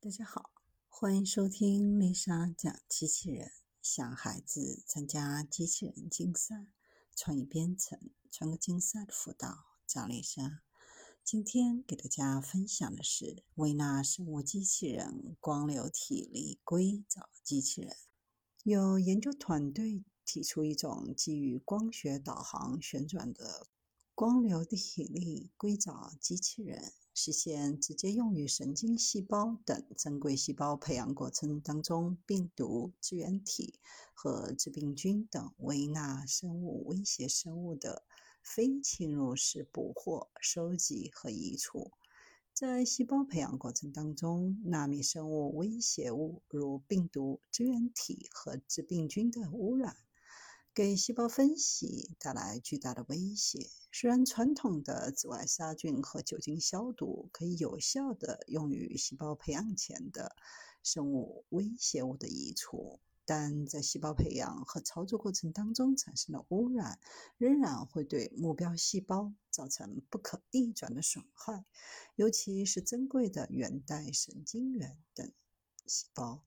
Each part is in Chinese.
大家好，欢迎收听丽莎讲机器人。想孩子参加机器人竞赛、创意编程、创客竞赛的辅导，找丽莎。今天给大家分享的是维纳生物机器人光流体力硅藻机器人。有研究团队提出一种基于光学导航旋转的光流体力硅藻机器人。实现直接用于神经细胞等珍贵细胞培养过程当中病毒、支原体和致病菌等微纳生物威胁生物的非侵入式捕获、收集和移除。在细胞培养过程当中，纳米生物威胁物如病毒、支原体和致病菌的污染。给细胞分析带来巨大的威胁。虽然传统的紫外杀菌和酒精消毒可以有效地用于细胞培养前的生物威胁物的移除，但在细胞培养和操作过程当中产生的污染，仍然会对目标细胞造成不可逆转的损害，尤其是珍贵的原代神经元等细胞。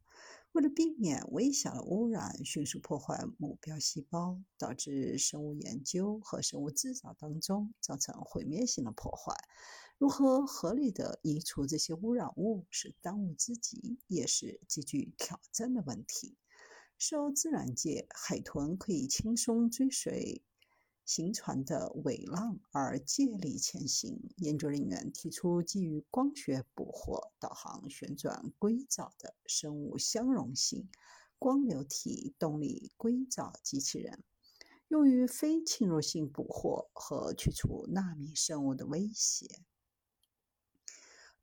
为了避免微小的污染迅速破坏目标细胞，导致生物研究和生物制造当中造成毁灭性的破坏，如何合理的移除这些污染物是当务之急，也是极具挑战的问题。受自然界，海豚可以轻松追随。行船的尾浪而借力前行。研究人员提出基于光学捕获、导航、旋转硅藻的生物相容性光流体动力硅藻机器人，用于非侵入性捕获和去除纳米生物的威胁。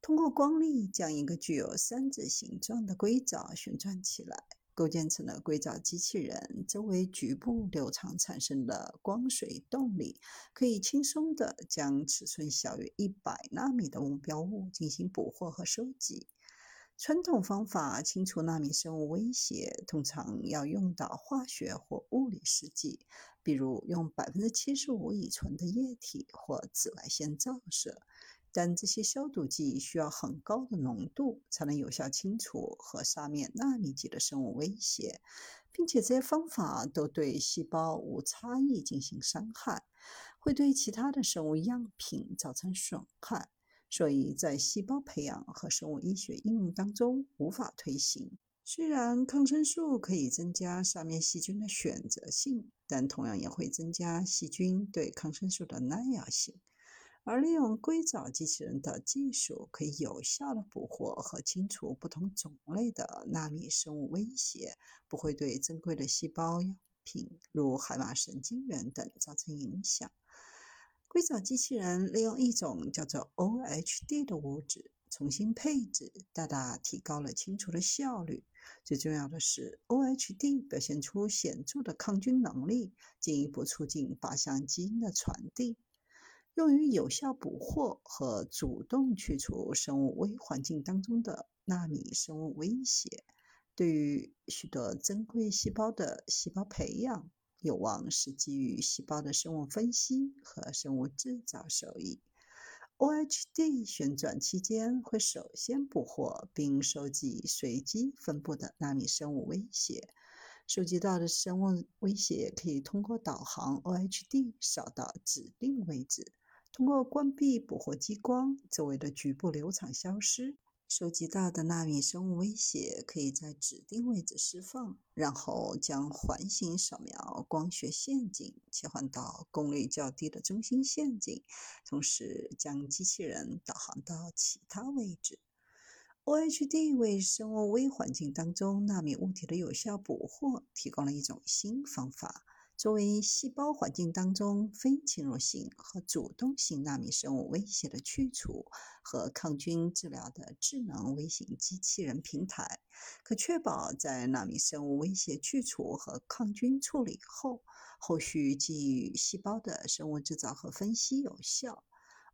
通过光力将一个具有三指形状的硅藻旋转起来。构建成了硅藻机器人，周围局部流场产生的光水动力，可以轻松地将尺寸小于一百纳米的目标物进行捕获和收集。传统方法清除纳米生物威胁，通常要用到化学或物理试剂，比如用百分之七十五乙醇的液体或紫外线照射。但这些消毒剂需要很高的浓度，才能有效清除和杀灭纳米级的生物威胁，并且这些方法都对细胞无差异进行伤害，会对其他的生物样品造成损害，所以在细胞培养和生物医学应用当中无法推行。虽然抗生素可以增加杀灭细菌的选择性，但同样也会增加细菌对抗生素的耐药性。而利用硅藻机器人的技术，可以有效地捕获和清除不同种类的纳米生物威胁，不会对珍贵的细胞样品，如海马神经元等造成影响。硅藻机器人利用一种叫做 OHD 的物质重新配置，大大提高了清除的效率。最重要的是，OHD 表现出显著的抗菌能力，进一步促进靶向基因的传递。用于有效捕获和主动去除生物微环境当中的纳米生物威胁，对于许多珍贵细胞的细胞培养，有望是基于细胞的生物分析和生物制造手艺。OHD 旋转期间会首先捕获并收集随机分布的纳米生物威胁，收集到的生物威胁可以通过导航 OHD 扫到指定位置。通过关闭捕获激光，周围的局部流场消失，收集到的纳米生物威胁可以在指定位置释放，然后将环形扫描光学陷阱切换到功率较低的中心陷阱，同时将机器人导航到其他位置。OHD 为生物微环境当中纳米物体的有效捕获提供了一种新方法。作为细胞环境当中非侵入性和主动性纳米生物威胁的去除和抗菌治疗的智能微型机器人平台，可确保在纳米生物威胁去除和抗菌处理后，后续基于细胞的生物制造和分析有效。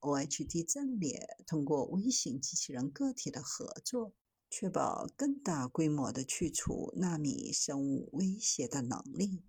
OHD 阵列通过微型机器人个体的合作，确保更大规模的去除纳米生物威胁的能力。